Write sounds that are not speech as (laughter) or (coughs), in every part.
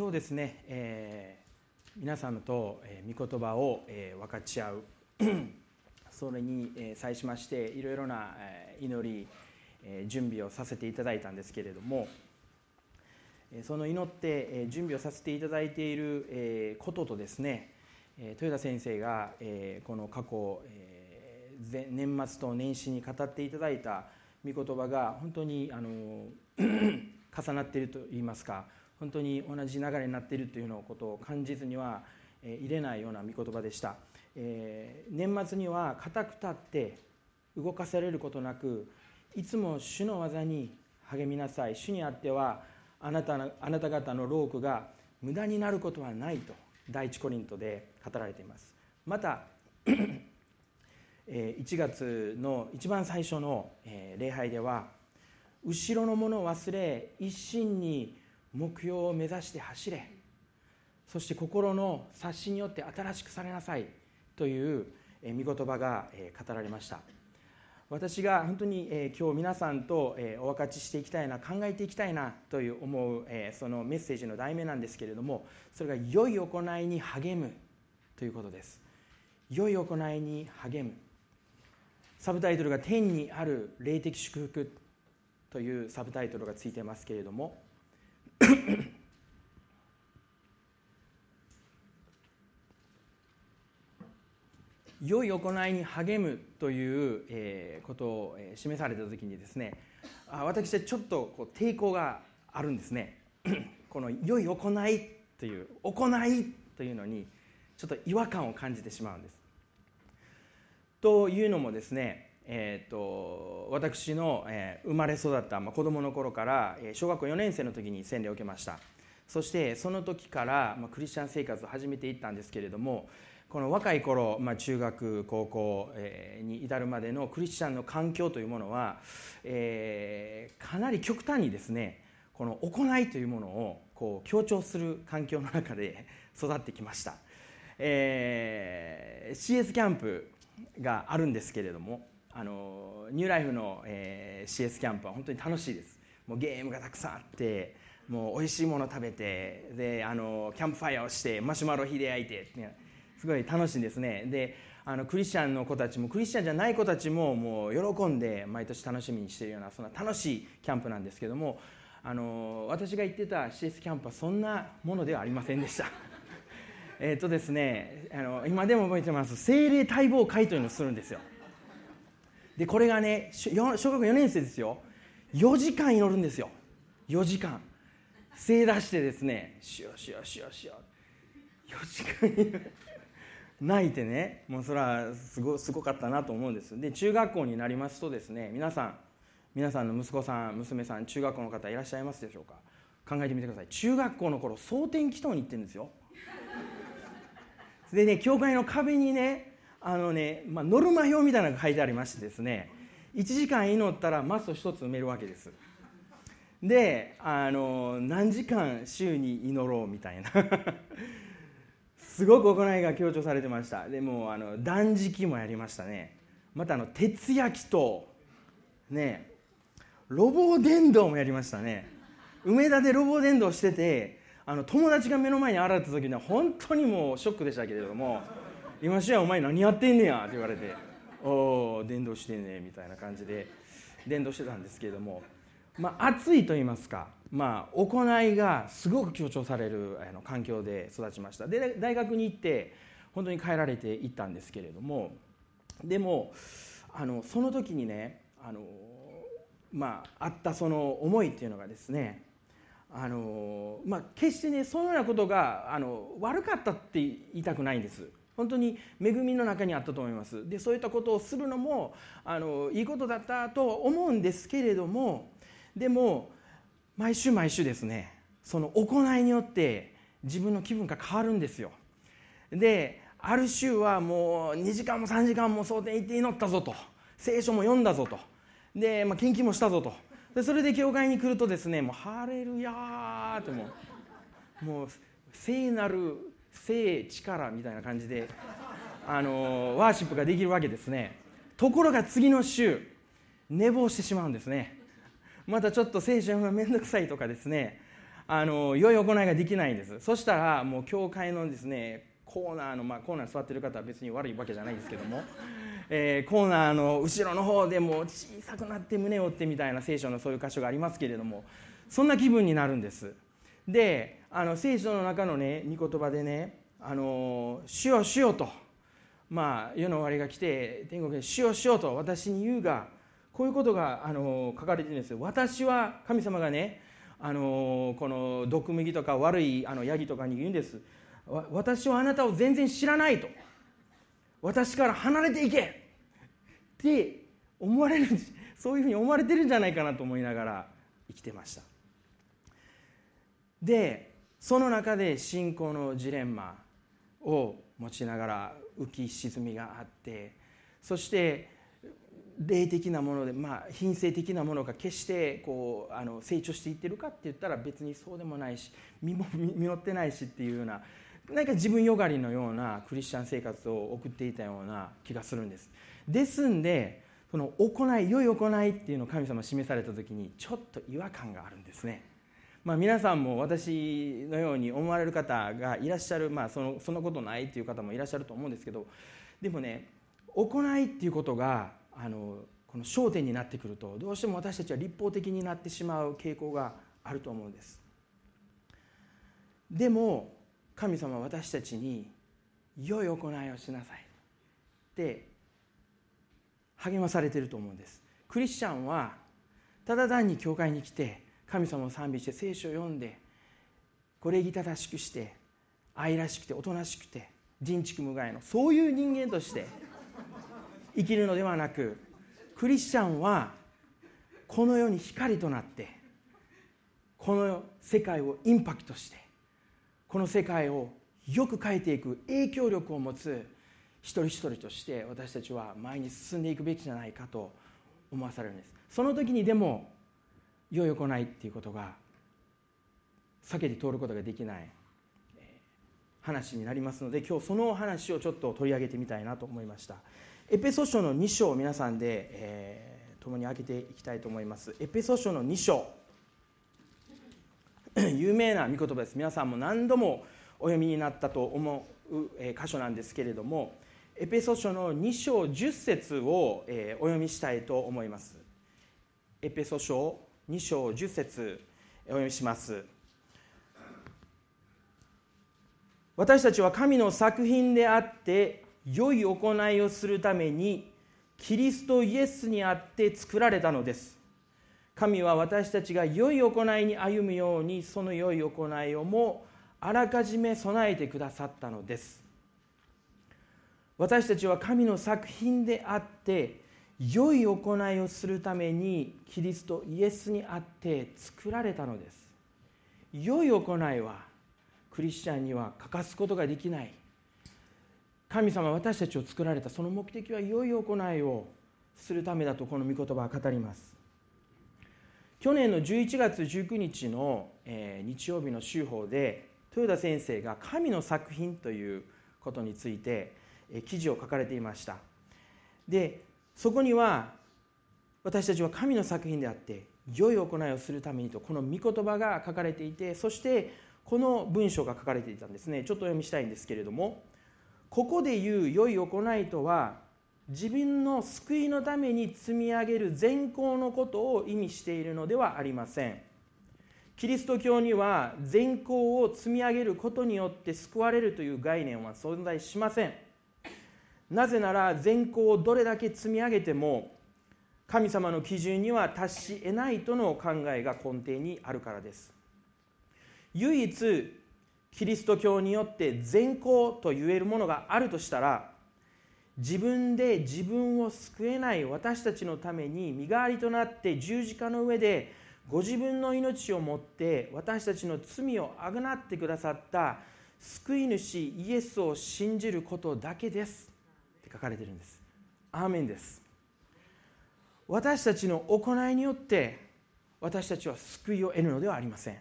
今日ですね、えー、皆様と、えー、御言葉を、えー、分かち合う。(clears throat) それに、えー、際しましていろいろな、えー、祈り、えー、準備をさせていただいたんですけれども、えー、その祈って、えー、準備をさせていただいている、えー、こととですね、えー、豊田先生が、えー、この過去、えー、年末と年始に語っていただいた御言葉が本当にあの (clears throat) 重なっているといいますか本当に同じ流れになっているというのことを感じずには入れないような御言葉でした、えー、年末には固く立って動かされることなくいつも主の技に励みなさい。主にあってはあなたあなた方の労苦が無駄になることはないと第一コリントで語られています。また1月の一番最初の礼拝では後ろのものを忘れ一心に目標を目指して走れ。そして心の察しによって新しくされなさい。という御言葉が語られました。私が本当に今日皆さんとお分かちしていきたいな考えていきたいなという思うそのメッセージの題名なんですけれどもそれが良い行いに励む。ということです。良い行いに励む。サブタイトルが「天にある霊的祝福」というサブタイトルがついてますけれども (coughs) 良い行いに励むということを示された時にですね私はちょっと抵抗があるんですね。(coughs) この良い行いという行いというのにちょっと違和感を感じてしまうんです。というのもですねえーと、私の、えー、生まれ育った、まあ、子供の頃から、えー、小学校4年生の時に洗礼を受けました。そしてその時から、まあ、クリスチャン生活を始めていったんですけれどもこの若い頃、まあ、中学高校、えー、に至るまでのクリスチャンの環境というものは、えー、かなり極端にですねこの行いというものをこう強調する環境の中で (laughs) 育ってきました、えー、CS キャンプがあるんですけれどもあのニューライフの、えー、CS キャンプは本当に楽しいです。もうゲームがたくさんあってもう美味しいもの食べてであのキャンプファイヤーをしてマシュマロ火で焼いてすごい楽しいんですね。であのクリスチャンの子たちもクリスチャンじゃない子たちももう喜んで毎年楽しみにしているようなそんな楽しいキャンプなんですけどもあの私が行ってた CS キャンプはそんなものではありませんでした。(laughs) えっとですねあの今でも覚えてます。精霊待望会というのをするんですよ。でこれがね小学4年生ですよ。4時間祈るんですよ。4時間。正出してですねしよしよしよしよ4時間泣いてねもうそれはすごすごかったなと思うんです。で中学校になりますとですね皆さん皆さんの息子さん娘さん中学校の方いらっしゃいますでしょうか？考えてみてください。中学校の頃蒼天祈祷に行ってるんですよ。でね教会の壁にねあのね、まあ、ノルマ表みたいなのが書いてありましてですね1時間祈ったらマスを1つ埋めるわけです。であの何時間週に祈ろうみたいな。(laughs) すごく行いが強調されてました。でもあの断食もやりましたね。またあの徹夜祈祷ね。ロボ伝道もやりましたね。梅田でロボ伝道しててあの友達が目の前に現れた時には本当にもうショックでしたけれども今しやお前何やってんねや」って言われて「おお伝道してんね」みたいな感じで伝道してたんですけれどもまあ熱いと言いますかまあ行いがすごく強調されるあの環境で育ちました。で大学に行って本当に変えられていったんですけれどもでもあのその時にねあのまああったその思いっていうのがですねあのまあ、決してねそのようなことがあの悪かったって言いたくないんです。本当に恵みの中にあったと思います。でそういったことをするのもあのいいことだったと思うんですけれどもでも毎週毎週ですねその行いによって自分の気分が変わるんですよ。である週はもう2時間も3時間も蒼天行って祈ったぞと聖書も読んだぞとで、まあ、献金もしたぞとでそれで教会に来るとですねもうハレルヤーってもうもう聖なる聖力みたいな感じであのワーシップができるわけですね。ところが次の週寝坊してしまうんですね。またちょっと聖書読むの面倒くさいとかですね。あの良い行いができないんです。そしたらもう教会のですねコーナーの、まあ、コーナー座ってる方は別に悪いわけじゃないですけども、えー、コーナーの後ろの方でも小さくなって胸を打ってみたいな聖書のそういう箇所がありますけれどもそんな気分になるんです。であの聖書の中のね御言葉でね「あの主よ主よ」と、まあ、世の終わりが来て天国で「主よ主よ」と私に言うがこういうことがあの書かれてるんです私は神様がねあのこの毒麦とか悪いあのヤギとかに言うんです。私はあなたを全然知らないと。私から離れていけ。って思われるそういうふうに思われてるんじゃないかなと思いながら生きてました。でその中で信仰のジレンマを持ちながら浮き沈みがあってそして霊的なもので、まあ、品性的なものが決してこうあの成長していってるかって言ったら別にそうでもないし身も実ってないしっていうような何か自分よがりのようなクリスチャン生活を送っていたような気がするんです。ですんでその行い良い行いっていうのを神様示された時にちょっと違和感があるんですね。まあ、皆さんも私のように思われる方がいらっしゃる、まあ、そのそんなことないっていう方もいらっしゃると思うんですけどでもね行いっていうことがあのこの焦点になってくるとどうしても私たちは立法的になってしまう傾向があると思うんです。でも神様は私たちに良い行いをしなさい。って励まされてると思うんです。クリスチャンはただ単に教会に来て神様を賛美して聖書を読んでこれ儀正しくして愛らしくておとなしくて人畜無害のそういう人間として生きるのではなくクリスチャンはこの世に光となってこの世界をインパクトしてこの世界をよく変えていく影響力を持つ一人一人として私たちは前に進んでいくべきじゃないかと思わされるんです。その時にでも良い行いっていうことが避けて通ることができない話になりますので今日その話をちょっと取り上げてみたいなと思いました。エペソ書の2章を皆さんで、えー、共に開けていきたいと思います。エペソ書の2章。(coughs) 有名な御言葉です。皆さんも何度もお読みになったと思う、え箇所なんですけれどもエペソ書の2章10節を、えお読みしたいと思います。エペソ書2章10節お読みします。私たちは神の作品であって良い行いをするためにキリストイエスにあって作られたのです。神は私たちが良い行いに歩むようにその良い行いをもあらかじめ備えてくださったのです。私たちは神の作品であって良い行いをするためにキリストイエスにあって作られたのです。良い行いはクリスチャンには欠かすことができない。神様私たちを作られたその目的は良い行いをするためだとこの御言葉は語ります。去年の11月19日の、え、日曜日の週報で豊田先生が神の作品ということについて、え、記事を書かれていました。でそこには私たちは神の作品であって良い行いをするためにとこの御言葉が書かれていてそしてこの文章が書かれていたんですね。ちょっとお読みしたいんですけれどもここで言う良い行いとは自分の救いのために積み上げる善行のことを意味しているのではありません。キリスト教には善行を積み上げることによって救われるという概念は存在しません。なぜなら善行をどれだけ積み上げても神様の基準には達し得ないとの考えが根底にあるからです。唯一キリスト教によって善行と言えるものがあるとしたら自分で自分を救えない私たちのために身代わりとなって十字架の上でご自分の命をもって私たちの罪をあぐなってくださった救い主イエスを信じることだけです。書かれてるんです。アーメンです。私たちの行いによって私たちは救いを得るのではありません。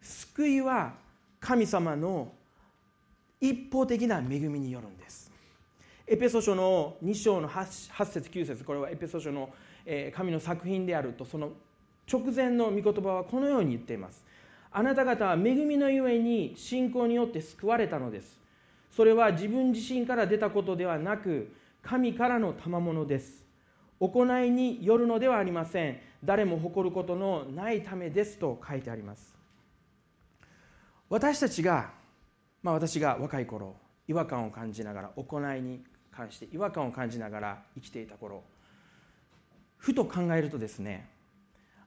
救いは神様の一方的な恵みによるんです。エペソ書の2章の 8, 8節9節これはエペソ書の神の作品であるとその直前の御言葉はこのように言っています。あなた方は恵みのゆえに信仰によって救われたのです。それは自分自身から出たことではなく神からの賜物です。行いによるのではありません。誰も誇ることのないためです。と書いてあります。私たちが、まあ、私が若い頃違和感を感じながら行いに関して違和感を感じながら生きていた頃ふと考えるとですね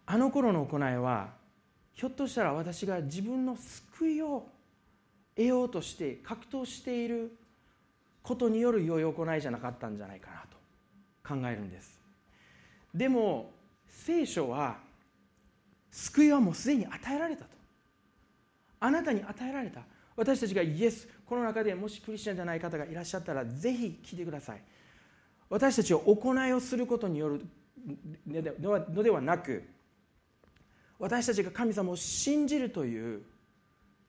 あの頃の行いはひょっとしたら私が自分の救いを得ようとして格闘していることによる良い行いじゃなかったんじゃないかなと考えるんです。でも聖書は救いはもうすでに与えられたと。あなたに与えられた。私たちがイエスこの中でもしクリスチャンじゃない方がいらっしゃったらぜひ聞いてください。私たちは行いをすることによるのではなく私たちが神様を信じるという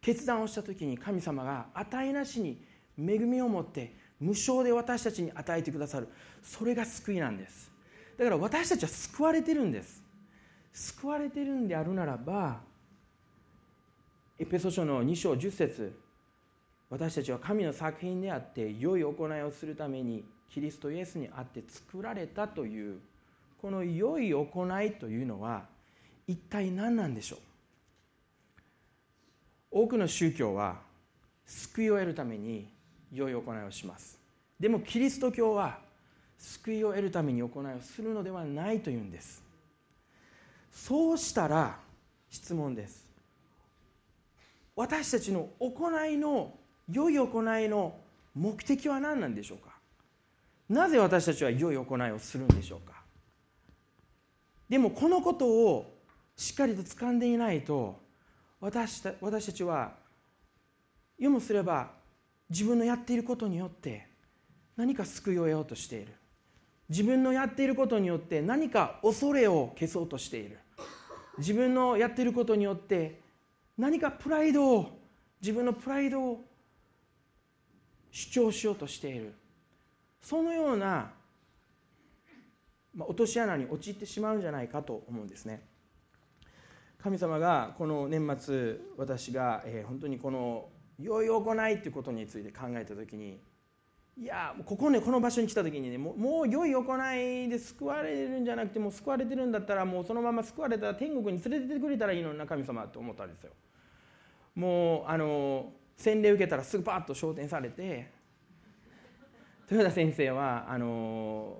決断をした時に神様が値なしに恵みを持って無償で私たちに与えてくださる。それが救いなんです。だから私たちは救われてるんです。救われてるんであるならばエペソ書の2章10節私たちは神の作品であって良い行いをするためにキリストイエスにあって作られたというこの良い行いというのは一体何なんでしょう？多くの宗教は救いを得るために良い行いをします。でもキリスト教は救いを得るために行いをするのではないというんです。そうしたら質問です。私たちの行いの良い行いの目的は何なんでしょうか？なぜ私たちは良い行いをするんでしょうか？でもこのことをしっかりと掴んでいないと私た私たちは読もすれば自分のやっていることによって何か救いを得ようとしている。自分のやっていることによって何か恐れを消そうとしている。自分のやっていることによって何かプライドを自分のプライドを主張しようとしている。そのような、まあ、落とし穴に陥ってしまうんじゃないかと思うんですね。神様がこの年末私が、えー、本当にこの良い行いということについて考えた時にいやここねこの場所に来た時にねもうもう良い行いで救われるんじゃなくてもう救われてるんだったらもうそのまま救われたら天国に連れてってくれたらいいのにな神様と思ったんですよ。もうあの洗礼受けたらすぐパッと昇天されて豊田先生はあの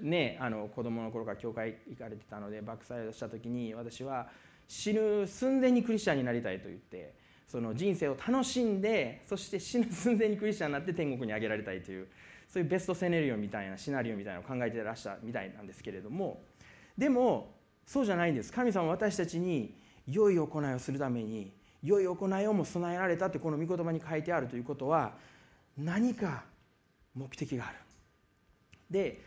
ねあの子供の頃から教会行かれてたので爆災をした時に私は死ぬ寸前にクリスチャンになりたいと言ってその人生を楽しんでそして死ぬ寸前にクリスチャンになって天国に上げられたいというそういうベストセネリオみたいなシナリオみたいなのを考えてらっしゃるみたいなんですけれども。でもそうじゃないんです。神様は私たちに良い行いをするために良い行いをも備えられたってこの御言葉に書いてあるということは何か目的がある。で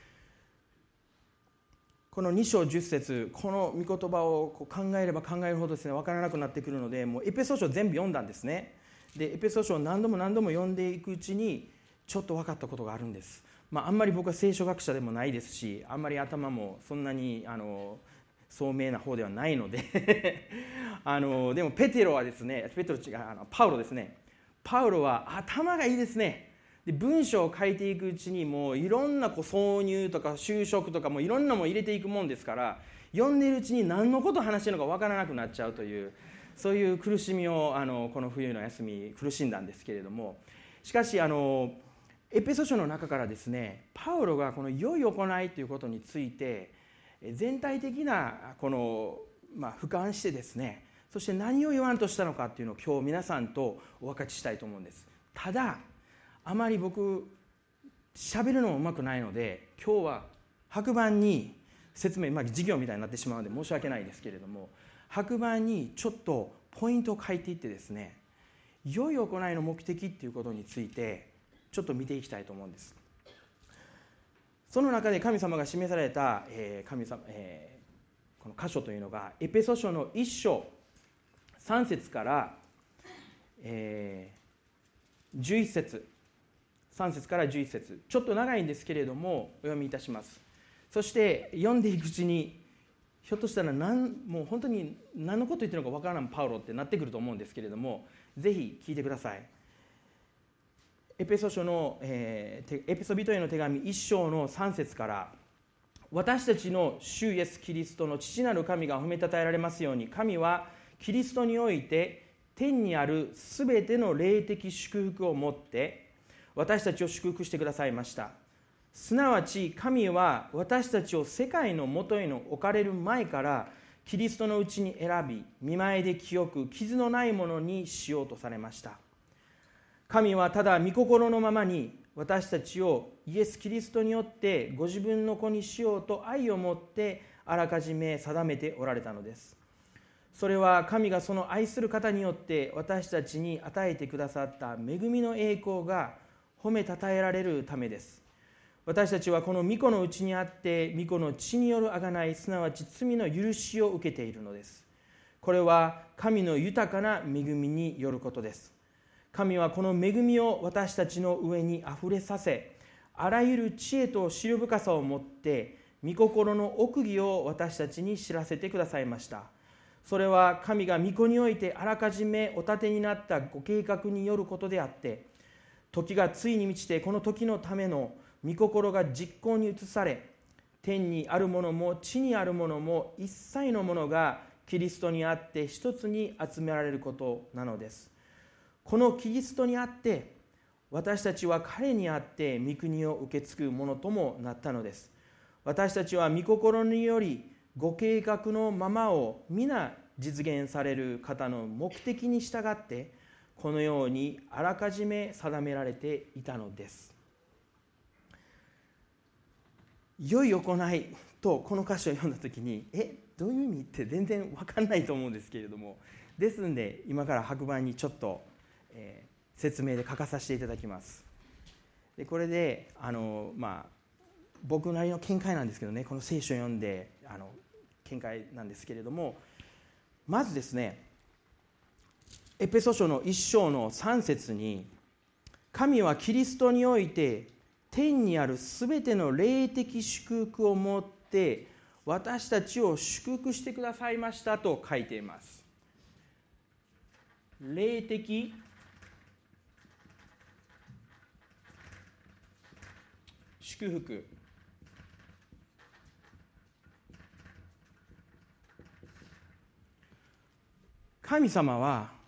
この2章10節この御言葉を考えれば考えるほどですね分からなくなってくるのでもうエペソ書全部読んだんですね。でエペソ書を何度も何度も読んでいくうちにちょっと分かったことがあるんです、まあ、あんまり僕は聖書学者でもないですしあんまり頭もそんなにあの聡明な方ではないので。(laughs) あのでもペテロはですねペテロ違うあのパウロですね。パウロは頭がいいですね。で文章を書いていくうちにもういろんなこう挿入とか就職とかもいろんなも入れていくもんですから読んでいるうちに何のこと話してるのか分からなくなっちゃうというそういう苦しみをあのこの冬の休み苦しんだんですけれども。しかしあのエペソ書の中からですねパウロがこの良い行いということについて全体的なこの、まあ、俯瞰してですねそして何を言わんとしたのかっていうのを今日皆さんとお分かちしたいと思うんです。ただあまり僕喋るのもうまくないので今日は白板に説明、まあ、授業みたいになってしまうので申し訳ないですけれども白板にちょっとポイントを書いていってですね良い行いの目的っていうことについてちょっと見ていきたいと思うんです。その中で神様が示された、えー、神様、えー、この箇所というのがエペソ書の1章3節から、えー、11節。3節から11節。ちょっと長いんですけれどもお読みいたします。そして読んでいくうちにひょっとしたら何もう本当に何のこと言ってるのかわからないパウロってなってくると思うんですけれどもぜひ聞いてください。エペソ書の、えー、エペソビトへの手紙1章の3節から私たちの主イエス・キリストの父なる神が褒めたたえられますように神はキリストにおいて天にあるすべての霊的祝福を持って私たちを祝福してくださいました。すなわち神は私たちを世界のもとへの置かれる前からキリストのうちに選び見舞いで清く傷のないものにしようとされました。神はただ御心のままに私たちをイエス・キリストによってご自分の子にしようと愛を持ってあらかじめ定めておられたのです。それは神がその愛する方によって私たちに与えてくださった恵みの栄光が褒めたたえられるためです。私たちはこの御子のうちにあって御子の血による贖いすなわち罪の許しを受けているのです。これは神の豊かな恵みによることです。神はこの恵みを私たちの上にあふれさせあらゆる知恵と思慮深さを持って御心の奥義を私たちに知らせてくださいました。それは神が御子においてあらかじめお立てになったご計画によることであって時がついに満ちてこの時のための御心が実行に移され天にあるものも地にあるものも一切のものがキリストにあって一つに集められることなのです。このキリストにあって私たちは彼にあって御国を受け継ぐものともなったのです。私たちは御心によりご計画のままを皆実現される方の目的に従ってこのようにあらかじめ定められていたのです。良い行いとこの歌詞を読んだ時にえどういう意味って全然分かんないと思うんですけれどもですんで今から白板にちょっと、えー、説明で書かさせていただきます。でこれであのまあ僕なりの見解なんですけどねこの聖書を読んであの見解なんですけれどもまずですねエペソ書の1章の3節に神はキリストにおいて天にあるすべての霊的祝福をもって私たちを祝福してくださいましたと書いています。霊的祝福。神様は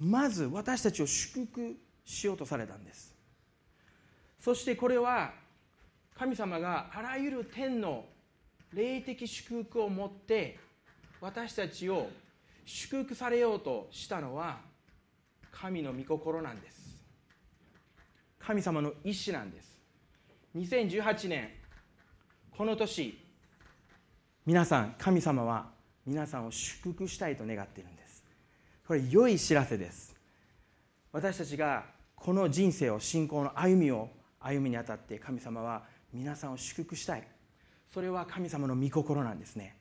まず私たちを祝福しようとされたんです。そしてこれは神様があらゆる天の霊的祝福を持って私たちを祝福されようとしたのは神の御心なんです。神様の意志なんです。2018年この年皆さん神様は皆さんを祝福したいと願っているんです。これ良い知らせです。私たちがこの人生を信仰の歩みを歩みにあたって神様は皆さんを祝福したい。それは神様の御心なんですね。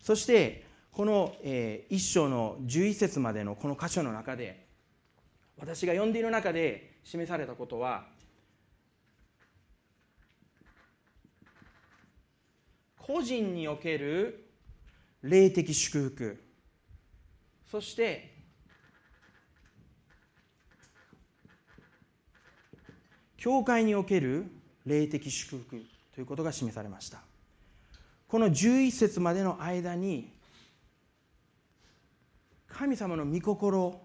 そしてこの、えー、一章の11節までのこの箇所の中で私が読んでいる中で示されたことは個人における霊的祝福。そして教会における霊的祝福ということが示されました。この11節までの間に神様の御心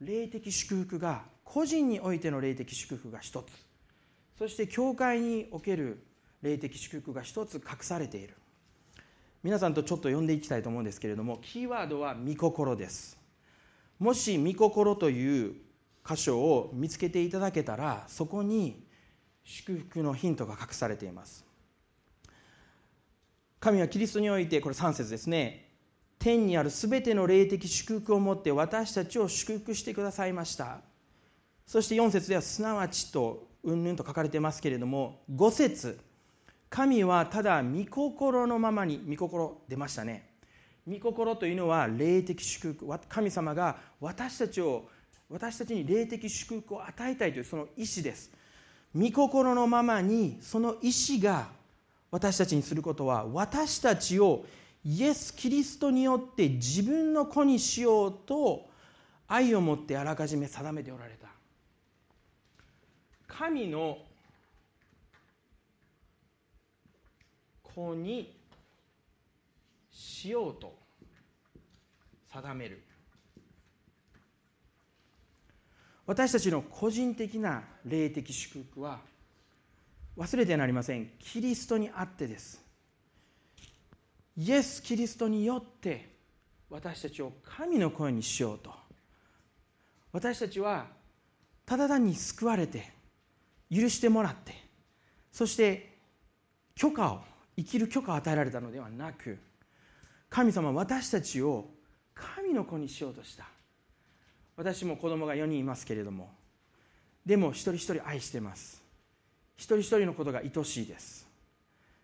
霊的祝福が個人においての霊的祝福が一つそして教会における霊的祝福が一つ隠されている。皆さんとちょっと読んでいきたいと思うんですけれどもキーワードは御心です。もし御心という箇所を見つけていただけたらそこに祝福のヒントが隠されています。神はキリストにおいてこれ3節ですね。天にあるすべての霊的祝福をもって私たちを祝福してくださいました。そして4節ではすなわちとうんぬんと書かれてますけれども5節。神はただ御心のままに御心出ましたね。御心というのは霊的祝福神様が私たちを私たちに霊的祝福を与えたいというその意志です。御心のままにその意志が私たちにすることは私たちをイエス・キリストによって自分の子にしようと愛を持ってあらかじめ定めておられた。神の子にしようと定める。私たちの個人的な霊的祝福は忘れてはなりません。キリストにあってです。イエス・キリストによって私たちを神の声にしようと。私たちはただ単に救われて許してもらってそして許可を生きる許可を与えられたのではなく神様私たちを神の子にしようとした。私も子供が4人いますけれどもでも一人一人愛してます。一人一人のことが愛しいです。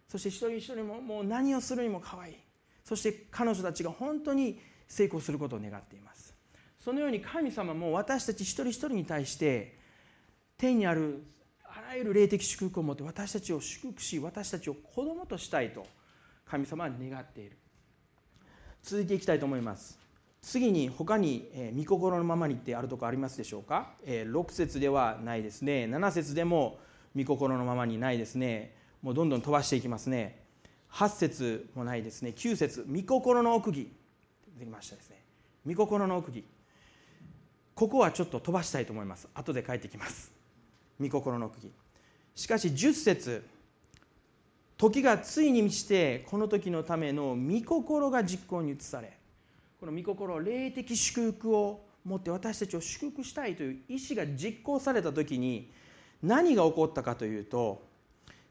そして一人一人ももう何をするにも可愛い。そして彼女たちが本当に成功することを願っています。そのように神様も私たち一人一人に対して天にあるあらゆる霊的祝福を持って私たちを祝福し私たちを子供としたいと神様は願っている。続いていきたいと思います。次に他に、え、御心のままにってあるとこありますでしょうか、えー、6節ではないですね。7節でも御心のままにないですね。もうどんどん飛ばしていきますね。8節もないですね。9節御心の奥義。できましたですね。御心の奥義。ここはちょっと飛ばしたいと思います。後で帰ってきます。御心の奥義。しかし10節。時がついに満ちてこの時のための御心が実行に移されこの御心霊的祝福を持って私たちを祝福したいという意思が実行された時に何が起こったかというと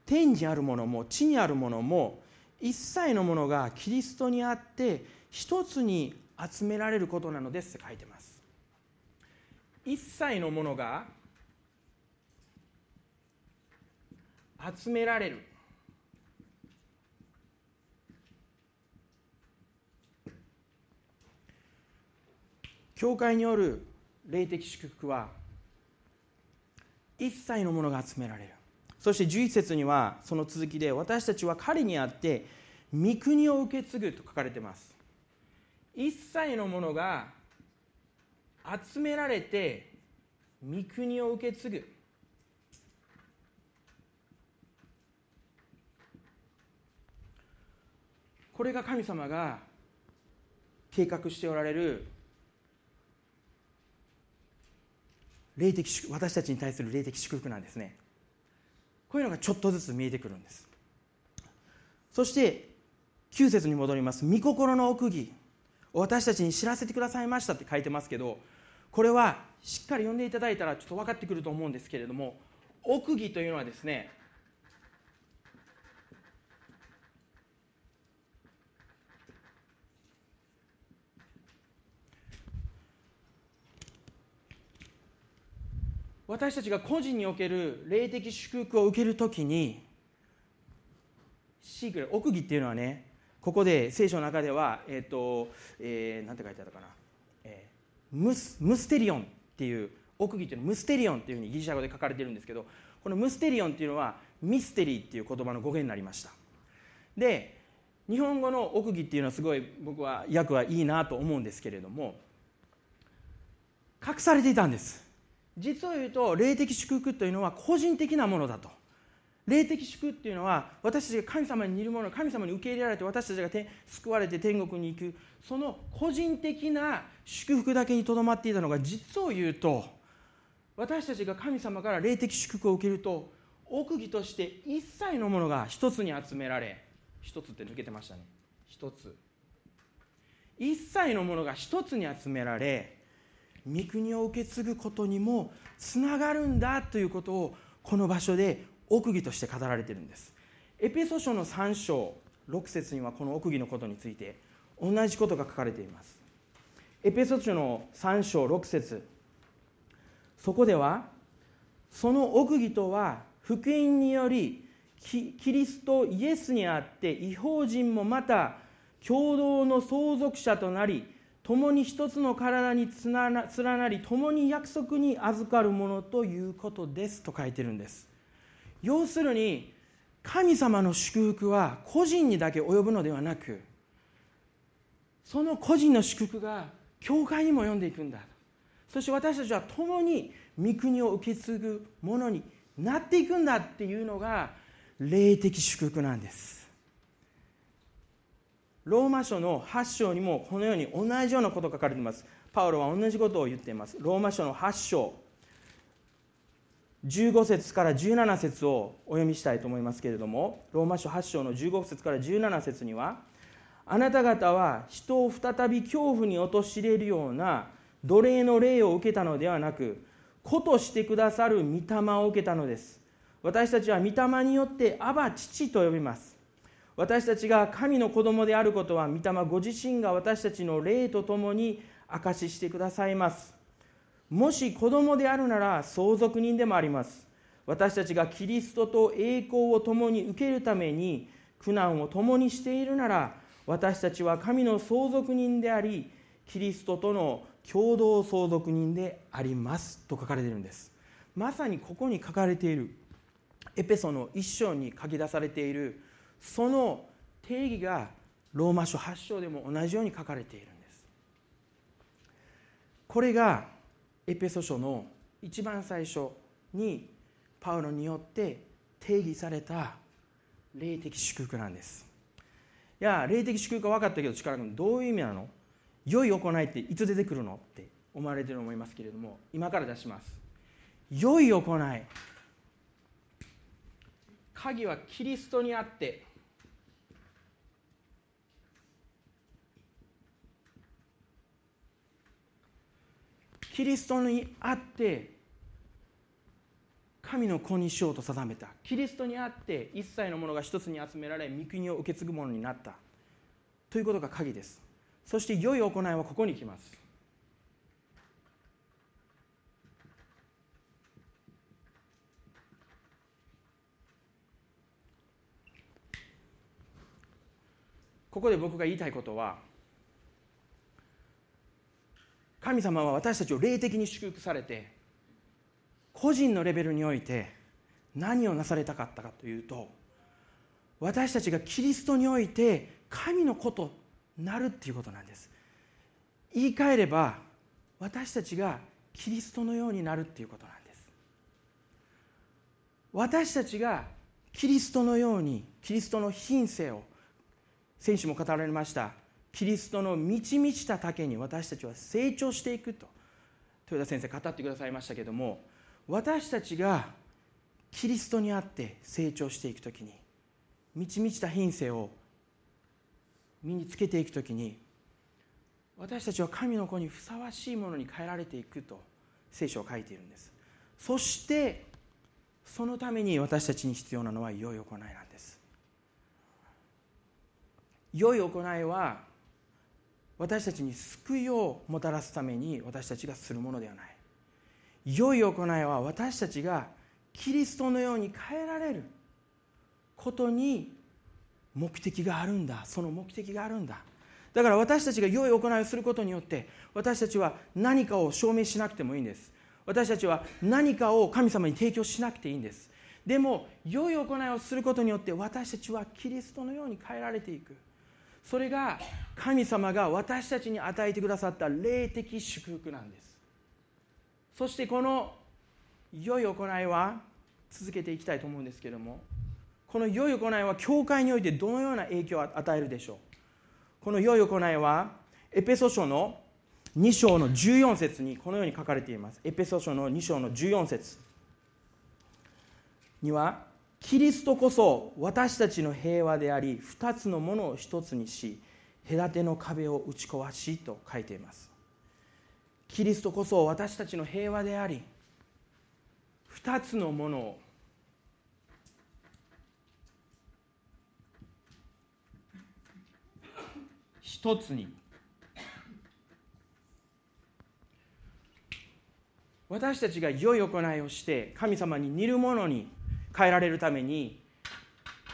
天にあるものも地にあるものも一切のものがキリストにあって一つに集められることなのですって書いてます。一切のものが集められる。教会による霊的祝福は一切のものが集められる。そして11節にはその続きで私たちは彼にあって御国を受け継ぐと書かれています。一切のものが集められて御国を受け継ぐ。これが神様が計画しておられる霊的私たちに対する霊的祝福なんですね。こういうのがちょっとずつ見えてくるんです。そして9節に戻ります。御心の奥義。私たちに知らせてくださいましたって書いてますけどこれはしっかり読んでいただいたらちょっと分かってくると思うんですけれども奥義というのはですね私たちが個人における霊的祝福を受けるときにシークレ奥義っていうのはねここで聖書の中ではえ、ー、と、えー、なんて書いてあったかな、えー、ムスムステリオンっていう奥義っていうのはムステリオンっていうふうにギリシャ語で書かれてるんですけどこのムステリオンっていうのはミステリーっていう言葉の語源になりました。で日本語の奥義っていうのはすごい僕は訳はいいなと思うんですけれども隠されていたんです。実を言うと霊的祝福というのは個人的なものだと。霊的祝福っていうのは私たちが神様に似るもの神様に受け入れられて私たちが救われて天国に行く。その個人的な祝福だけにとどまっていたのが実を言うと私たちが神様から霊的祝福を受けると奥義として一切のものが一つに集められ一つって抜けてましたね。一つ。一切のものが一つに集められ御国を受け継ぐことにもつながるんだということをこの場所で奥義として語られてるんです。エペソ書の3章6節にはこの奥義のことについて同じことが書かれています。エペソ書の3章6節。そこではその奥義とは福音によりキリストイエスにあって違法人もまた共同の相続者となり共に一つの体に連なり共に約束に預かるものということですと書いてるんです。要するに神様の祝福は個人にだけ及ぶのではなくその個人の祝福が教会にも読んでいくんだ。そして私たちは共に御国を受け継ぐものになっていくんだっていうのが霊的祝福なんです。ローマ書の8章にもこのように同じようなことが書かれています。パウロは同じことを言っています。ローマ書の8章15節から17節をお読みしたいと思いますけれどもローマ書8章の15節から17節にはあなた方は人を再び恐怖に陥れるような奴隷の霊を受けたのではなく子としてくださる御霊を受けたのです。私たちは御霊によってアバ父と呼びます。私たちが神の子供であることは御霊ご自身が私たちの霊とともに証ししてくださいます。もし子供であるなら相続人でもあります。私たちがキリストと栄光を共に受けるために苦難を共にしているなら私たちは神の相続人でありキリストとの共同相続人でありますと書かれているんです。まさにここに書かれているエペソの一章に書き出されているその定義がローマ書8章でも同じように書かれているんです。これがエペソ書の一番最初にパウロによって定義された霊的祝福なんです。いや霊的祝福は分かったけど力君どういう意味なの？良い行いっていつ出てくるのって思われてると思いますけれども今から出します。良い行い。鍵はキリストにあってキリストにあって神の子にしようと定めた。キリストにあって一切のものが一つに集められ御国を受け継ぐものになった。ということが鍵です。そして良い行いはここに来ます。ここで僕が言いたいことは神様は私たちを霊的に祝福されて個人のレベルにおいて何をなされたかったかというと私たちがキリストにおいて神の子となるっていうことなんです。言い換えれば私たちがキリストのようになるっていうことなんです。私たちがキリストのようにキリストの品性を選手も語られましたキリストの満ち満ちた丈に私たちは成長していくと。豊田先生語ってくださいましたけども私たちがキリストにあって成長していく時に満ち満ちた品性を身につけていく時に私たちは神の子にふさわしいものに変えられていくと聖書は書いているんです。そしてそのために私たちに必要なのは良い行いなんです。良い行いは私たちに救いをもたらすために私たちがするものではない。良い行いは私たちがキリストのように変えられることに目的があるんだ。その目的があるんだ。だから私たちが良い行いをすることによって私たちは何かを証明しなくてもいいんです。私たちは何かを神様に提供しなくていいんです。でも良い行いをすることによって私たちはキリストのように変えられていく。それが神様が私たちに与えてくださった霊的祝福なんです。そしてこの良い行いは続けていきたいと思うんですけどもこの良い行いは教会においてどのような影響を与えるでしょう。この良い行いはエペソ書の2章の14節にこのように書かれています。エペソ書の2章の14節にはキリストこそ私たちの平和であり二つのものを一つにし隔ての壁を打ち壊しと書いています。キリストこそ私たちの平和であり二つのものを一つに。私たちが良い行いをして神様に似るものに変えられるために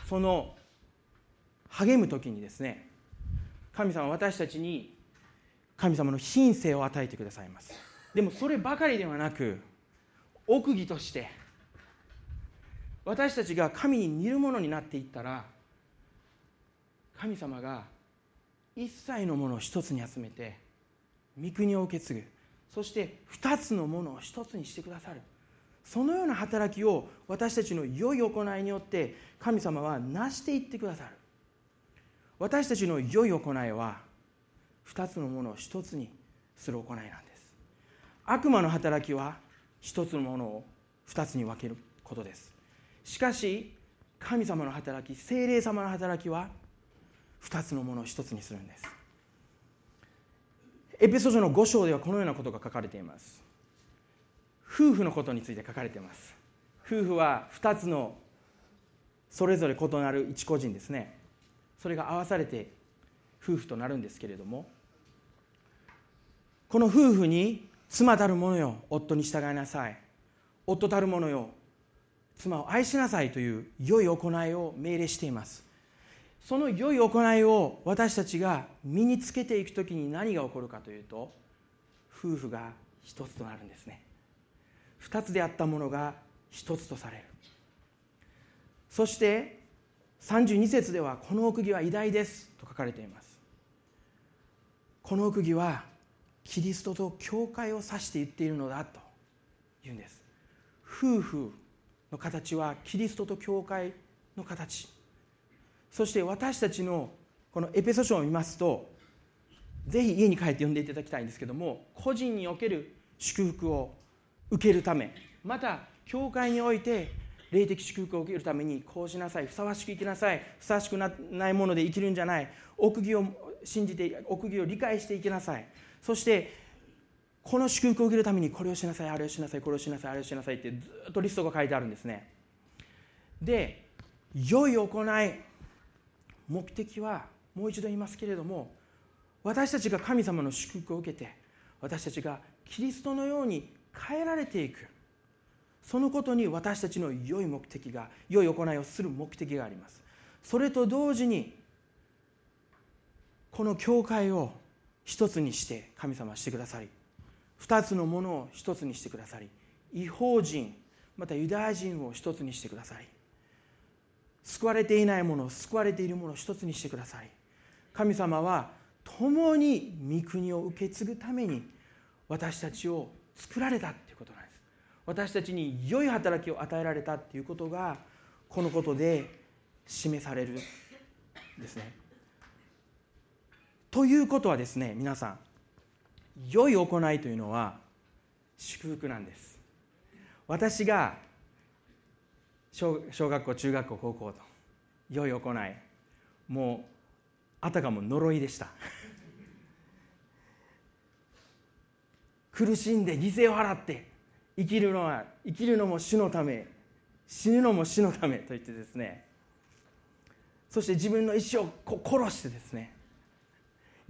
その励む時にですね神様は私たちに神様の品性を与えてくださいます。でもそればかりではなく奥義として私たちが神に似るものになっていったら神様が一切のものを一つに集めて御国を受け継ぐ。そして二つのものを一つにしてくださる。そのような働きを私たちの良い行いによって神様は成していってくださる。私たちの良い行いは二つのものを一つにする行いなんです。悪魔の働きは一つのものを二つに分けることです。しかし神様の働き精霊様の働きは二つのものを一つにするんです。エペソ書の5章ではこのようなことが書かれています。夫婦のことについて書かれています。夫婦は2つのそれぞれ異なる一個人ですね。それが合わされて夫婦となるんですけれどもこの夫婦に妻たる者よ夫に従いなさい。夫たる者よ妻を愛しなさいという良い行いを命令しています。その良い行いを私たちが身につけていく時に何が起こるかというと夫婦が一つとなるんですね。二つであったものが一つとされる。そして32節ではこの奥義は偉大ですと書かれています。この奥義はキリストと教会を指して言っているのだと言うんです。夫婦の形はキリストと教会の形。そして私たちのこのエペソ書を見ますとぜひ家に帰って読んでいただきたいんですけども個人における祝福を受けるため。また教会において霊的祝福を受けるためにこうしなさいふさわしく生きなさいふさわしくないもので生きるんじゃない奥義を信じて奥義を理解していきなさい。そしてこの祝福を受けるためにこれをしなさいあれをしなさいこれをしなさいあれをしなさいってずっとリストが書いてあるんですね。で良い行い目的はもう一度言いますけれども私たちが神様の祝福を受けて私たちがキリストのように変えられていく。そのことに私たちの良い目的が良い行いをする目的があります。それと同時にこの教会を一つにして神様してくださり二つのものを一つにしてくださり違法人またユダヤ人を一つにしてくださり救われていないもの救われているものを一つにしてください神様は共に御国を受け継ぐために私たちを作られたっていうことなんです。私たちに良い働きを与えられたっていうことがこのことで示されるんですね。ということはですね皆さん良い行いというのは祝福なんです。私が小学校中学校高校と良い行いもうあたかも呪いでした。苦しんで犠牲を払って生きるのは生きるのも主のため死ぬのも死のためと言ってですね。そして自分の意思を殺してですね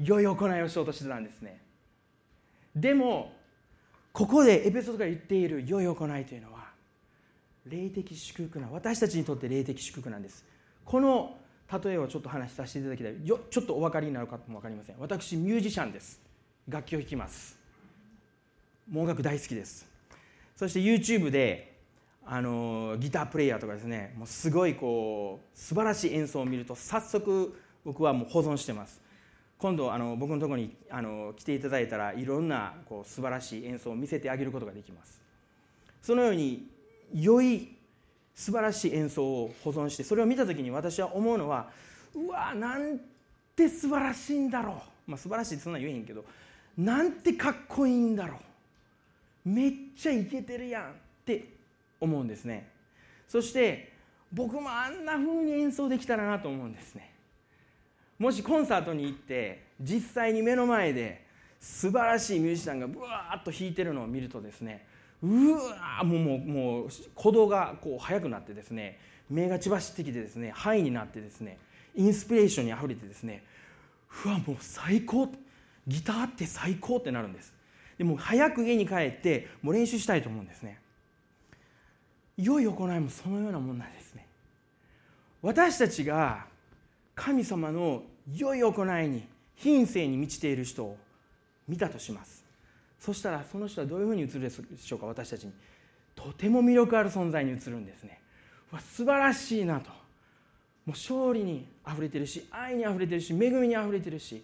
良い行いをしようとしてたんですね。でもここでエペソードが言っている良い行いというのは霊的祝福な私たちにとって霊的祝福なんです。この例えをちょっと話させていただきたい。よちょっとお分かりになるかも分かりません。私ミュージシャンです。楽器を弾きます。音楽大好きです。そして YouTube であのギタープレイヤーとかですねもうすごいこう素晴らしい演奏を見ると早速僕はもう保存してます。今度あの僕のとこにあの来ていただいたらいろんなこう素晴らしい演奏を見せてあげることができます。そのように良い素晴らしい演奏を保存してそれを見た時に私は思うのはうわなんて素晴らしいんだろう、まあ、素晴らしいってそんな言えへんけどなんてかっこいいんだろう。めっちゃイケてるやんって思うんですね。そして僕もあんな風に演奏できたらなと思うんですね。もしコンサートに行って実際に目の前で素晴らしいミュージシャンがブワーッと弾いてるのを見るとですねうわもうもうもう鼓動がこう速くなってですね目が血走ってきてですねハイになってですねインスピレーションにあふれてですねうわもう最高ギターって最高ってなるんです。でも早く家に帰ってもう練習したいと思うんですね。良い行いもそのようなもんなんですね。私たちが神様の良い行いに品性に満ちている人を見たとします。そしたらその人はどういうふうに映るでしょうか私たちに。とても魅力ある存在に映るんですね。わ素晴らしいなと。もう勝利にあふれてるし愛にあふれてるし恵みにあふれてるし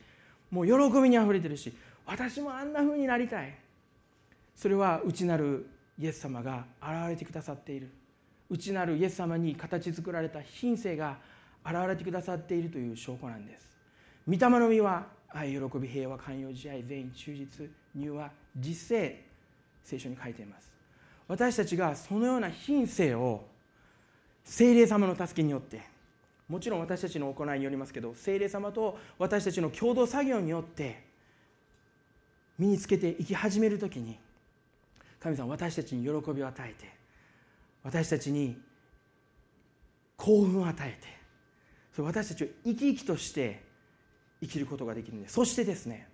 もう喜びにあふれてるし私もあんな風になりたい。それは内なるイエス様が現れてくださっている。内なるイエス様に形作られた品性が現れてくださっているという証拠なんです。御霊の実は愛喜び平和寛容慈愛全員忠実乳は実践聖書に書いています。私たちがそのような品性を精霊様の助けによってもちろん私たちの行いによりますけど精霊様と私たちの共同作業によって身につけていき始める時に神様私たちに喜びを与えて私たちに興奮を与えてそれ私たちを生き生きとして生きることができるんです。そしてですね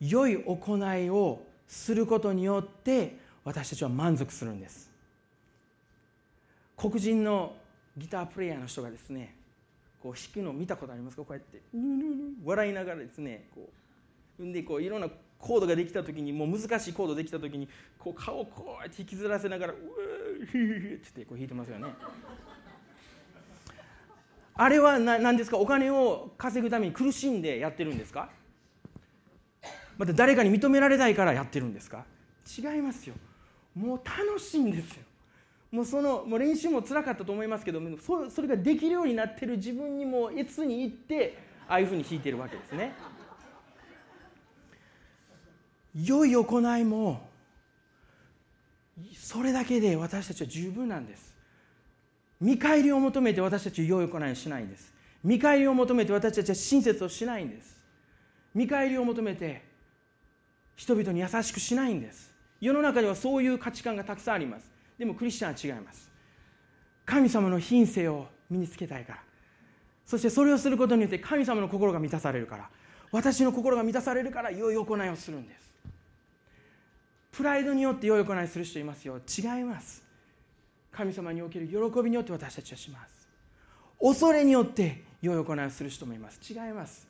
良い行いをすることによって私たちは満足するんです。黒人のギタープレーヤーの人がですねこう弾くのを見たことありますか？こうやって笑いながらですねこうんでこういろんなコードができた時にもう難しいコードできた時にこう顔をこうやって引きずらせながら「うーヒー」ってこう弾いてますよね。(laughs) あれは何ですか？お金を稼ぐために苦しんでやってるんですか？また誰かに認められたいからやってるんですか？違いますよ。もう楽しいんですよ。もうそのもう練習もつらかったと思いますけどそそれができるようになってる自分にも越に行ってああいうふうに弾いてるわけですね。良い行いもそれだけで私たちは十分なんです。見返りを求めて私たちは良い行いをしないんです。見返りを求めて私たちは親切をしないんです。見返りを求めて人々に優しくしないんです。世の中にはそういう価値観がたくさんあります。でもクリスチャンは違います。神様の品性を身につけたいから。そしてそれをすることによって神様の心が満たされるから。私の心が満たされるから良い行いをするんです。プライドによって良い行いする人いますよ。違います。神様における喜びによって私たちはします。恐れによって良い行いをする人もいます。違います。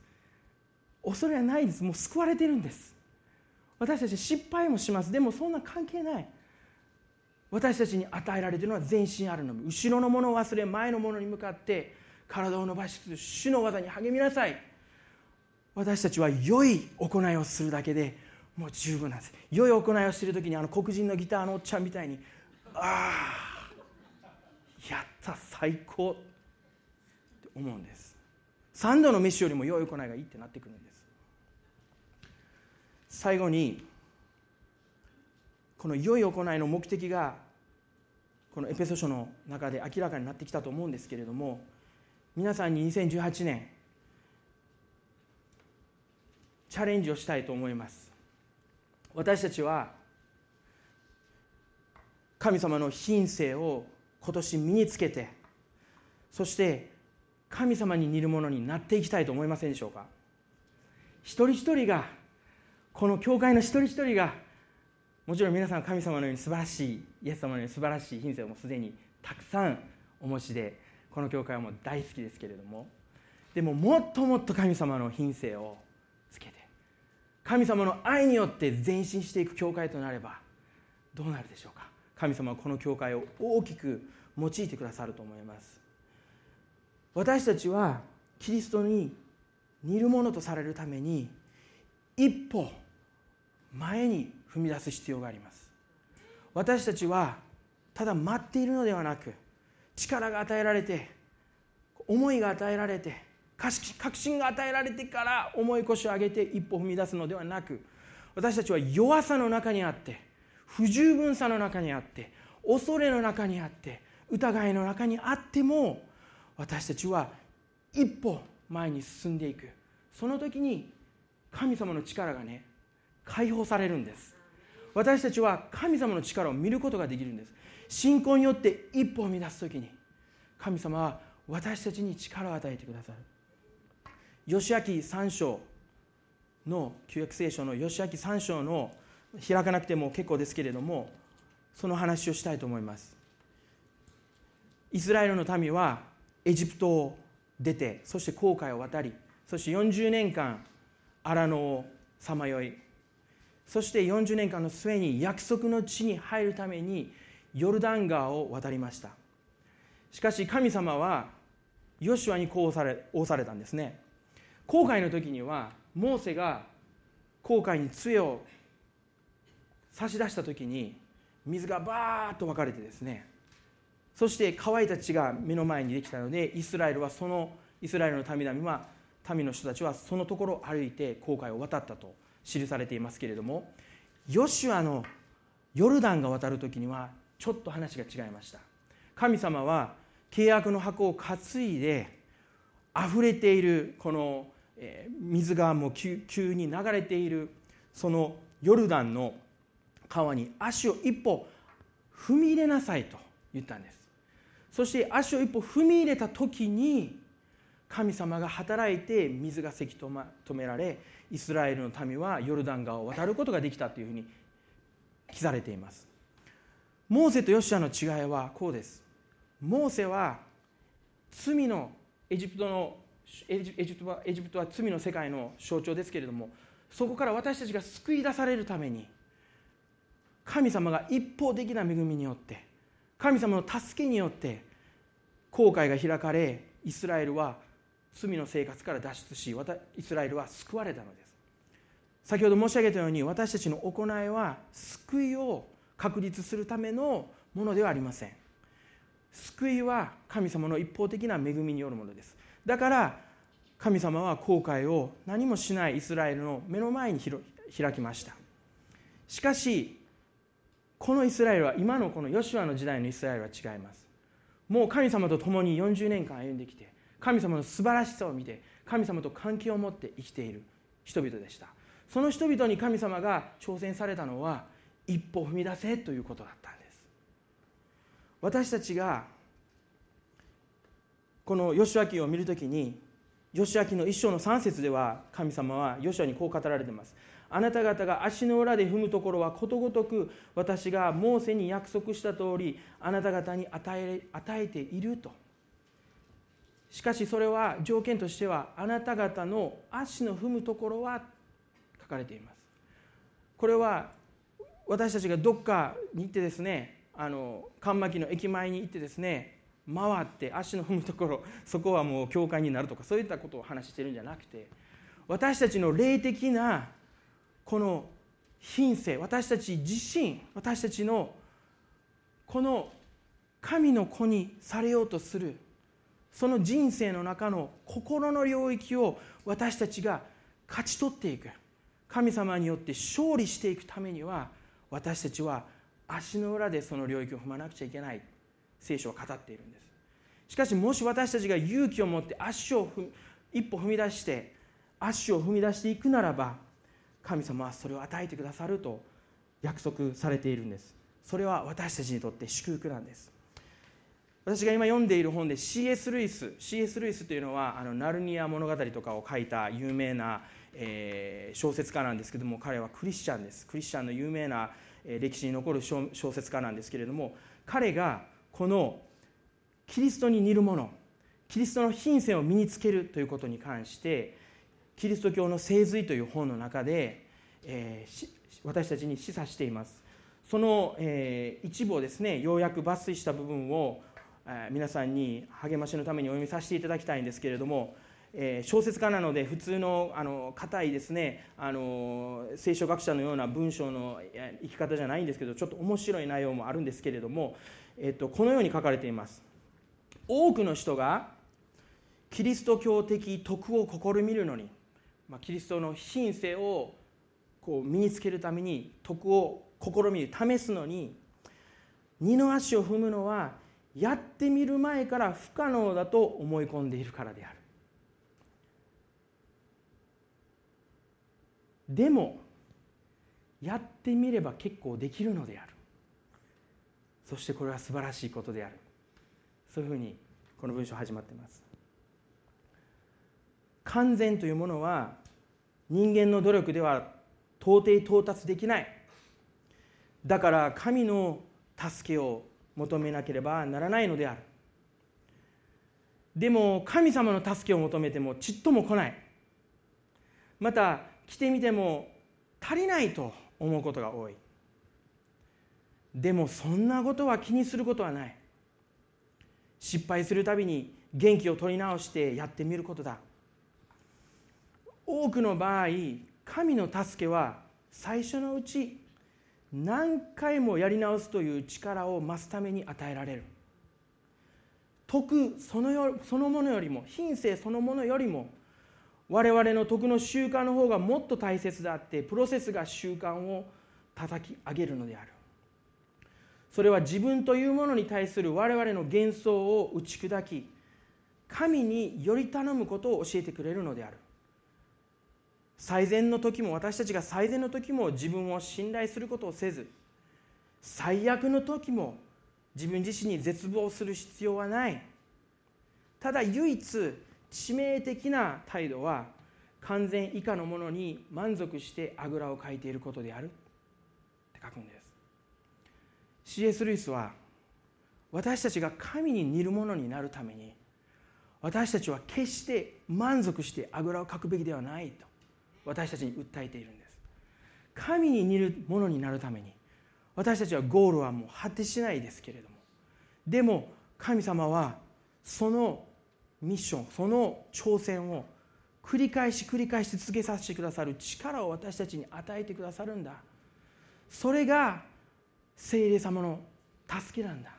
恐れはないです。もう救われてるんです。私たち失敗もします。でもそんな関係ない。私たちに与えられているのは全身あるのみ。後ろのものを忘れ前のものに向かって体を伸ばしつつ主の技に励みなさい。私たちは良い行いをするだけでもう十分なんです。良い行いをしている時にあの黒人のギターのおっちゃんみたいにああやった最高って思うんです。3度の飯よりも良い行いがいいってなってくるんです。最後にこの良い行いの目的がこのエペソ書の中で明らかになってきたと思うんですけれども皆さんに2018年チャレンジをしたいと思います。私たちは神様の品性を今年身につけてそして神様に似るものになっていきたいと思いませんでしょうか？一人一人がこの教会の一人一人がもちろん皆さん神様のように素晴らしいイエス様のように素晴らしい品性をもうすでにたくさんお持ちでこの教会はもう大好きですけれども。でももっともっと神様の品性を神様の愛によって前進していく教会となればどうなるでしょうか？神様はこの教会を大きく用いてくださると思います。私たちはキリストに似るものとされるために一歩前に踏み出す必要があります。私たちはただ待っているのではなく力が与えられて思いが与えられて確信が与えられてから重い腰を上げて一歩踏み出すのではなく私たちは弱さの中にあって不十分さの中にあって恐れの中にあって疑いの中にあっても私たちは一歩前に進んでいく。その時に神様の力がね解放されるんです。私たちは神様の力を見ることができるんです。信仰によって一歩を乱す時に神様は私たちに力を与えてくださる。義明三章の旧約聖書の義明三章の開かなくても結構ですけれどもその話をしたいと思います。イスラエルの民はエジプトを出てそして航海を渡りそして40年間荒野をさまよいそして40年間の末に約束の地に入るためにヨルダン川を渡りました。しかし神様はヨシュアにこうされ仰されたんですね。航海の時にはモーセが航海に杖を差し出した時に水がバーッと分かれてですねそして乾いた血が目の前にできたのでイスラエルはそのイスラエルの民々は民の人たちはそのところを歩いて航海を渡ったと記されていますけれどもヨシュアのヨルダンが渡る時にはちょっと話が違いました。神様は契約の箱を担いで溢れているこの水がもう急に流れているそのヨルダンの川に足を一歩踏み入れなさいと言ったんです。そして足を一歩踏み入れた時に神様が働いて水がせき止められイスラエルの民はヨルダン川を渡ることができたというふうに記されています。モーセとヨシアの違いはこうです。モーセは罪のエジプトのエジプトはエジプトは罪の世界の象徴ですけれどもそこから私たちが救い出されるために神様が一方的な恵みによって神様の助けによって航海が開かれイスラエルは罪の生活から脱出しイスラエルは救われたのです。先ほど申し上げたように私たちの行いは救いを確立するためのものではありません。救いは神様の一方的な恵みによるものです。だから神様は後悔を何もしないイスラエルの目の前に開きました。しかしこのイスラエルは今のこのヨシュアの時代のイスラエルは違います。もう神様と共に40年間歩んできて神様の素晴らしさを見て神様と関係を持って生きている人々でした。その人々に神様が挑戦されたのは一歩踏み出せということだったんです。私たちがこの義明を見るときに義明の一章の3節では神様は義明にこう語られています。あなた方が足の裏で踏むところはことごとく私がモーセに約束した通りあなた方に与え与えていると。しかしそれは条件としてはあなた方の足の踏むところは書かれています。これは私たちがどっかに行ってですねあの巻の駅前に行ってですね回って足の踏むところそこはもう教会になるとかそういったことを話してるんじゃなくて私たちの霊的なこの品性私たち自身私たちのこの神の子にされようとするその人生の中の心の領域を私たちが勝ち取っていく。神様によって勝利していくためには私たちは足の裏でその領域を踏まなくちゃいけない。聖書は語っているんですしかしもし私たちが勇気を持って足を一歩踏み出して足を踏み出していくならば神様はそれを与えてくださると約束されているんですそれは私たちにとって祝福なんです私が今読んでいる本で C.S. ルイス C.S. ルイスというのはあのナルニア物語とかを書いた有名なえー、小説家なんですけども彼はクリスチャンですクリスチャンの有名なえ歴史に残る小説家なんですけれども彼がこのキリストに似るものキリストの品性を身につけるということに関してキリスト教の聖髄という本の中で、えー、私たちに示唆しています。その、えー、一部をですねようやく抜粋した部分を、えー、皆さんに励ましのためにお読みさせていただきたいんですけれどもえー、小説家なので普通のあの硬いですねあの聖書学者のような文章の生き方じゃないんですけどちょっと面白い内容もあるんですけれども、えっと、このように書かれています。多くの人がキリスト教的徳を試みるのに、まあ、キリストの品性をこう身につけるために徳を試みる試すのに二の足を踏むのはやってみる前から不可能だと思い込んでいるからである。でもやってみれば結構できるのである。そしてこれは素晴らしいことである。そういうふうにこの文章始まっています。完全というものは人間の努力では到底到達できない。だから神の助けを求めなければならないのである。でも神様の助けを求めてもちっとも来ない。また来てみても足りないと思うことが多い。でもそんなことは気にすることはない。失敗するたびに元気を取り直してやってみることだ。多くの場合神の助けは最初のうち何回もやり直すという力を増すために与えられる。徳そのよそのものよりも品性そのものよりも我々の徳の習慣の方がもっと大切であってプロセスが習慣を叩き上げるのである。それは自分というものに対する我々の幻想を打ち砕き神により頼むことを教えてくれるのである。最善の時も私たちが最善の時も自分を信頼することをせず最悪の時も自分自身に絶望する必要はない。ただ唯一致命的な態度は完全以下のものに満足してあぐらをかいていることであるって書くんです。C.S. ルイスは私たちが神に似るものになるために私たちは決して満足してあぐらをかくべきではないと私たちに訴えているんです神に似るものになるために私たちはゴールはもう果てしないですけれどもでも神様はそのミッションその挑戦を繰り返し繰り返し続けさせてくださる力を私たちに与えてくださるんだそれが聖霊様の助けなんだ。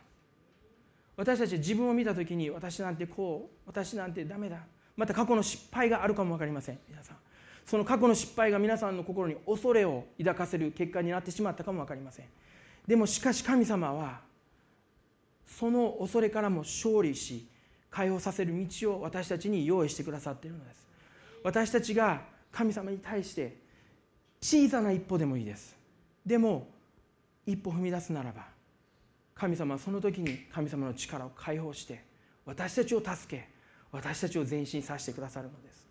私たち自分を見た時に私なんてこう私なんてダメだ。また過去の失敗があるかも分かりません。皆さん。その過去の失敗が皆さんの心に恐れを抱かせる結果になってしまったかも分かりません。でもしかし神様はその恐れからも勝利し解放させる道を私たちに用意してくださっているのです。私たちが神様に対して小さな一歩でもいいです。でも一歩踏み出すならば神様はその時に神様の力を解放して私たちを助け私たちを前進させてくださるのです。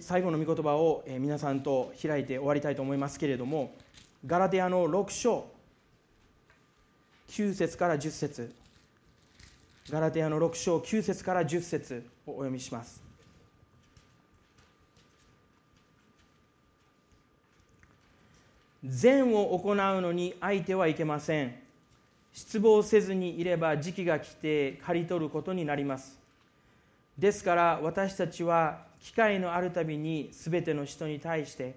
最後の御言葉を皆さんと開いて終わりたいと思いますけれどもガラテアの6章9節から10節。ガラテアの6章9節から10節をお読みします。善を行うのに相手はいけません。失望せずにいれば時期が来て刈り取ることになります。ですから私たちは機会のあるたびに全ての人に対して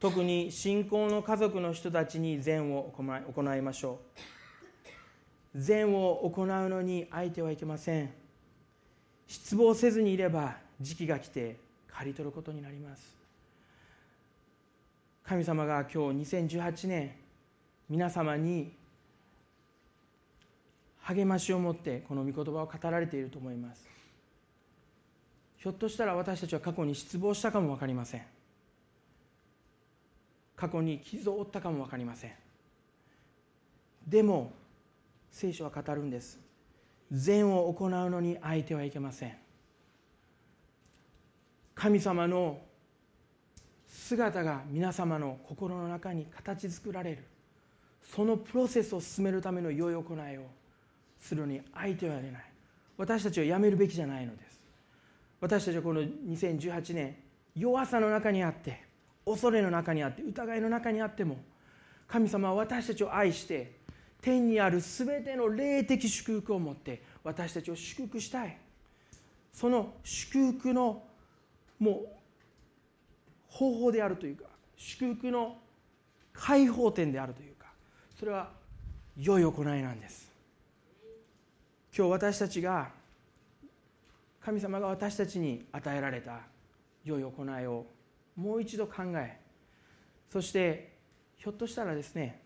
特に信仰の家族の人たちに善を行いましょう。善を行うのに相手はいけません。失望せずにいれば時期が来て刈り取ることになります。神様が今日2018年皆様に励ましを持ってこの御言葉を語られていると思います。ひょっとしたら私たちは過去に失望したかも分かりません。過去に傷を負ったかも分かりません。でも聖書は語るんです。善を行うのに相手はいけません。神様の姿が皆様の心の中に形作られる。そのプロセスを進めるための良い行いをするのに相手はやれない。私たちはやめるべきじゃないのです。私たちはこの2018年弱さの中にあって恐れの中にあって疑いの中にあっても神様は私たちを愛して天にある全ての霊的祝福を持って私たちを祝福したい。その祝福のもう方法であるというか祝福の解放点であるというかそれは良い行いなんです。今日私たちが神様が私たちに与えられた良い行いをもう一度考えそしてひょっとしたらですね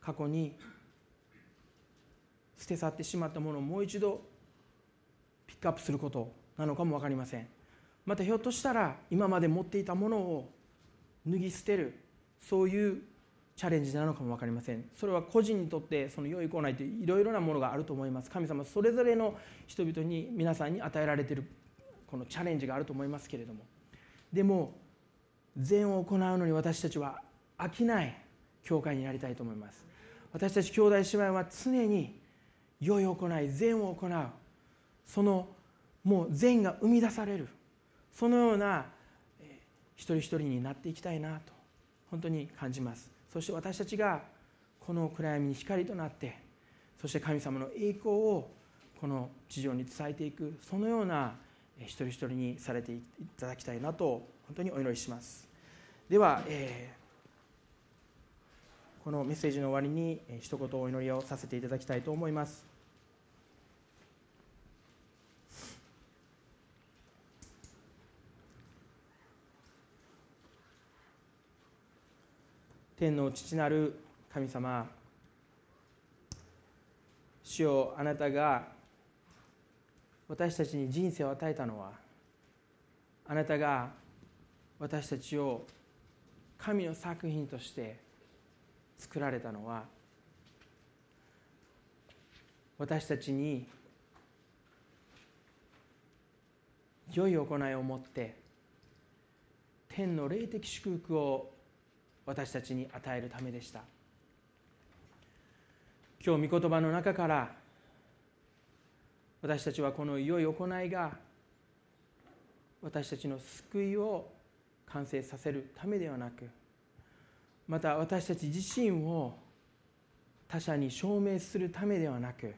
過去に捨て去ってしまったものをもう一度ピックアップすることなのかも分かりません。またひょっとしたら今まで持っていたものを脱ぎ捨てるそういうチャレンジなのかも分かりません。それは個人にとってその良い行いといういろいろなものがあると思います。神様それぞれの人々に皆さんに与えられているこのチャレンジがあると思いますけれども。でも善を行うのに私たちは飽きない教会になりたいと思います。私たち兄弟姉妹は常に良い行い善を行う。そのもう善が生み出される。そのような一人一人になっていきたいなと本当に感じます。そして私たちがこの暗闇に光となってそして神様の栄光をこの地上に伝えていくそのような一人一人にされていただきたいなと本当にお祈りします。では、えー、このメッセージの終わりに一言お祈りをさせていただきたいと思います。天の父なる神様。主よあなたが私たちに人生を与えたのはあなたが私たちを神の作品として作られたのは私たちに良い行いを持って天の霊的祝福を私たちに与えるためでした。今日御言葉の中から私たちはこの良い行いが私たちの救いを完成させるためではなくまた私たち自身を他者に証明するためではなく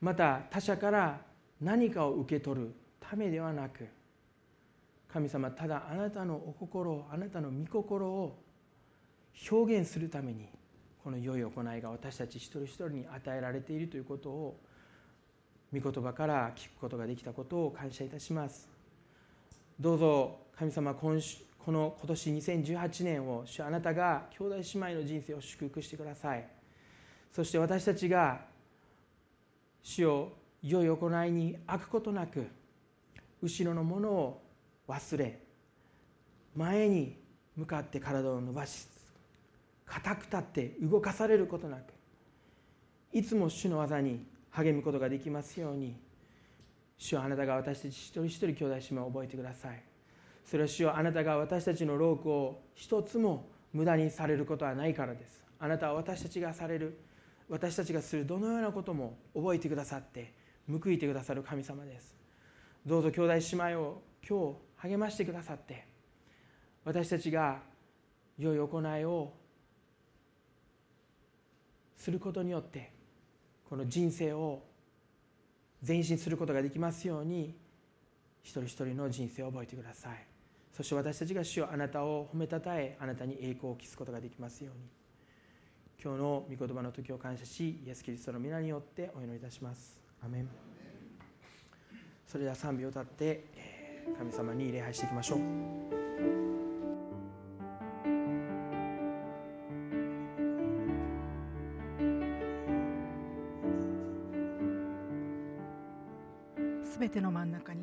また他者から何かを受け取るためではなく神様ただあなたのお心あなたの御心を表現するためにこの良い行いが私たち一人一人に与えられているということを御言葉から聞くことができたことを感謝いたします。どうぞ神様今週この今年2018年を主あなたが兄弟姉妹の人生を祝福してください。そして私たちが主を良い行いに開くことなく後ろのものを忘れ前に向かって体を伸ばしつつ固く立って動かされることなくいつも主の技に励むことができますように主はあなたが私たち一人一人兄弟姉妹を覚えてください。それは主はあなたが私たちの労苦を一つも無駄にされることはないからです。あなたは私たちがされる私たちがするどのようなことも覚えてくださって報いてくださる神様です。どうぞ兄弟姉妹を今日励ましてくださって私たちが良い行いをすることによってこの人生を前進することができますように一人一人の人生を覚えてください。そして私たちが主をあなたを褒めたたえあなたに栄光を期すことができますように。今日の御言葉の時を感謝しイエス・キリストの皆によってお祈りいたします。アメン。それでは賛美を歌って神様に礼拝していきましょう。すべての真ん中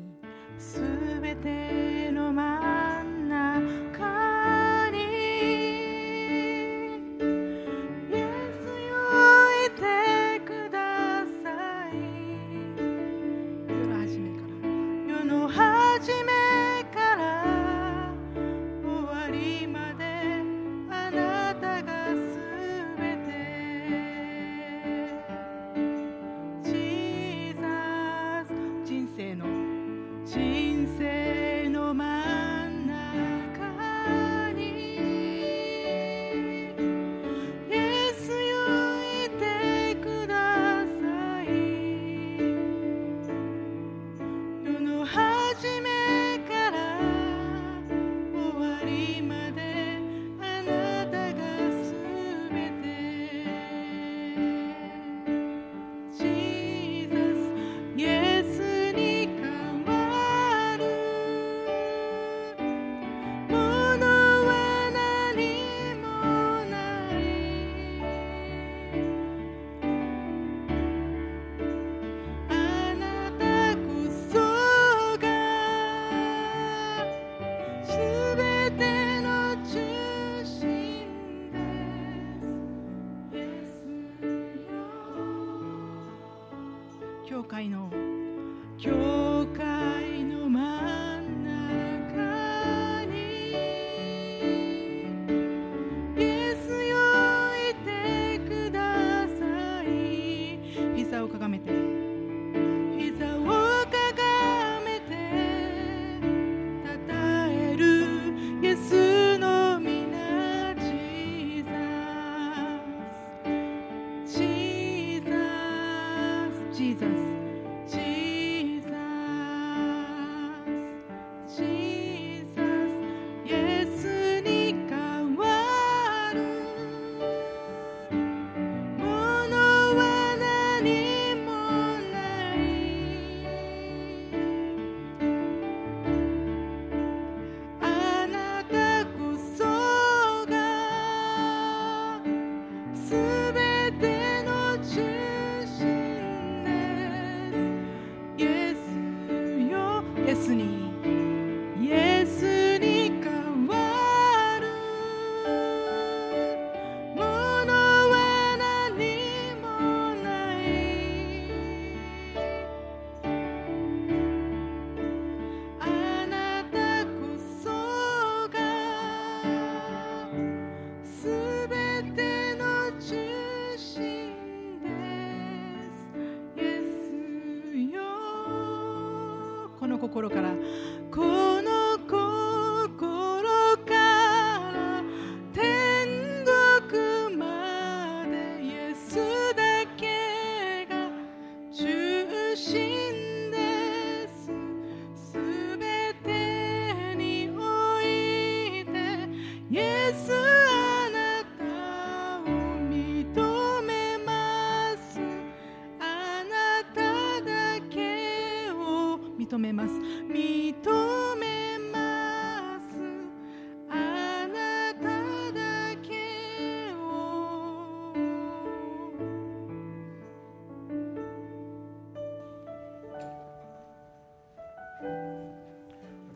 心から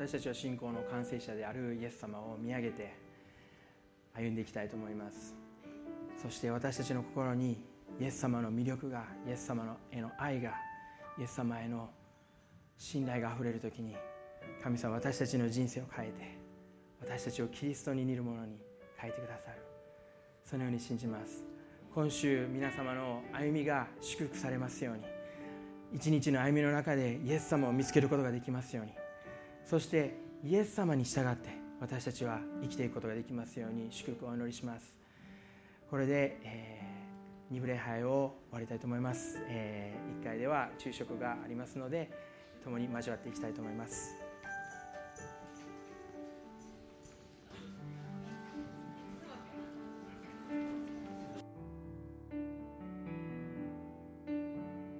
私たちは信仰の完成者であるイエス様を見上げて歩んでいきたいと思います。そして私たちの心にイエス様の魅力がイエス様への愛がイエス様への信頼があふれる時に神様私たちの人生を変えて私たちをキリストに似るものに変えてくださる。そのように信じます。今週皆様の歩みが祝福されますように一日の歩みの中でイエス様を見つけることができますようにそしてイエス様に従って私たちは生きていくことができますように祝福をお祈りします。これで、えー、2部礼拝を終わりたいと思います、え1階では昼食がありますので共に交わっていきたいと思います。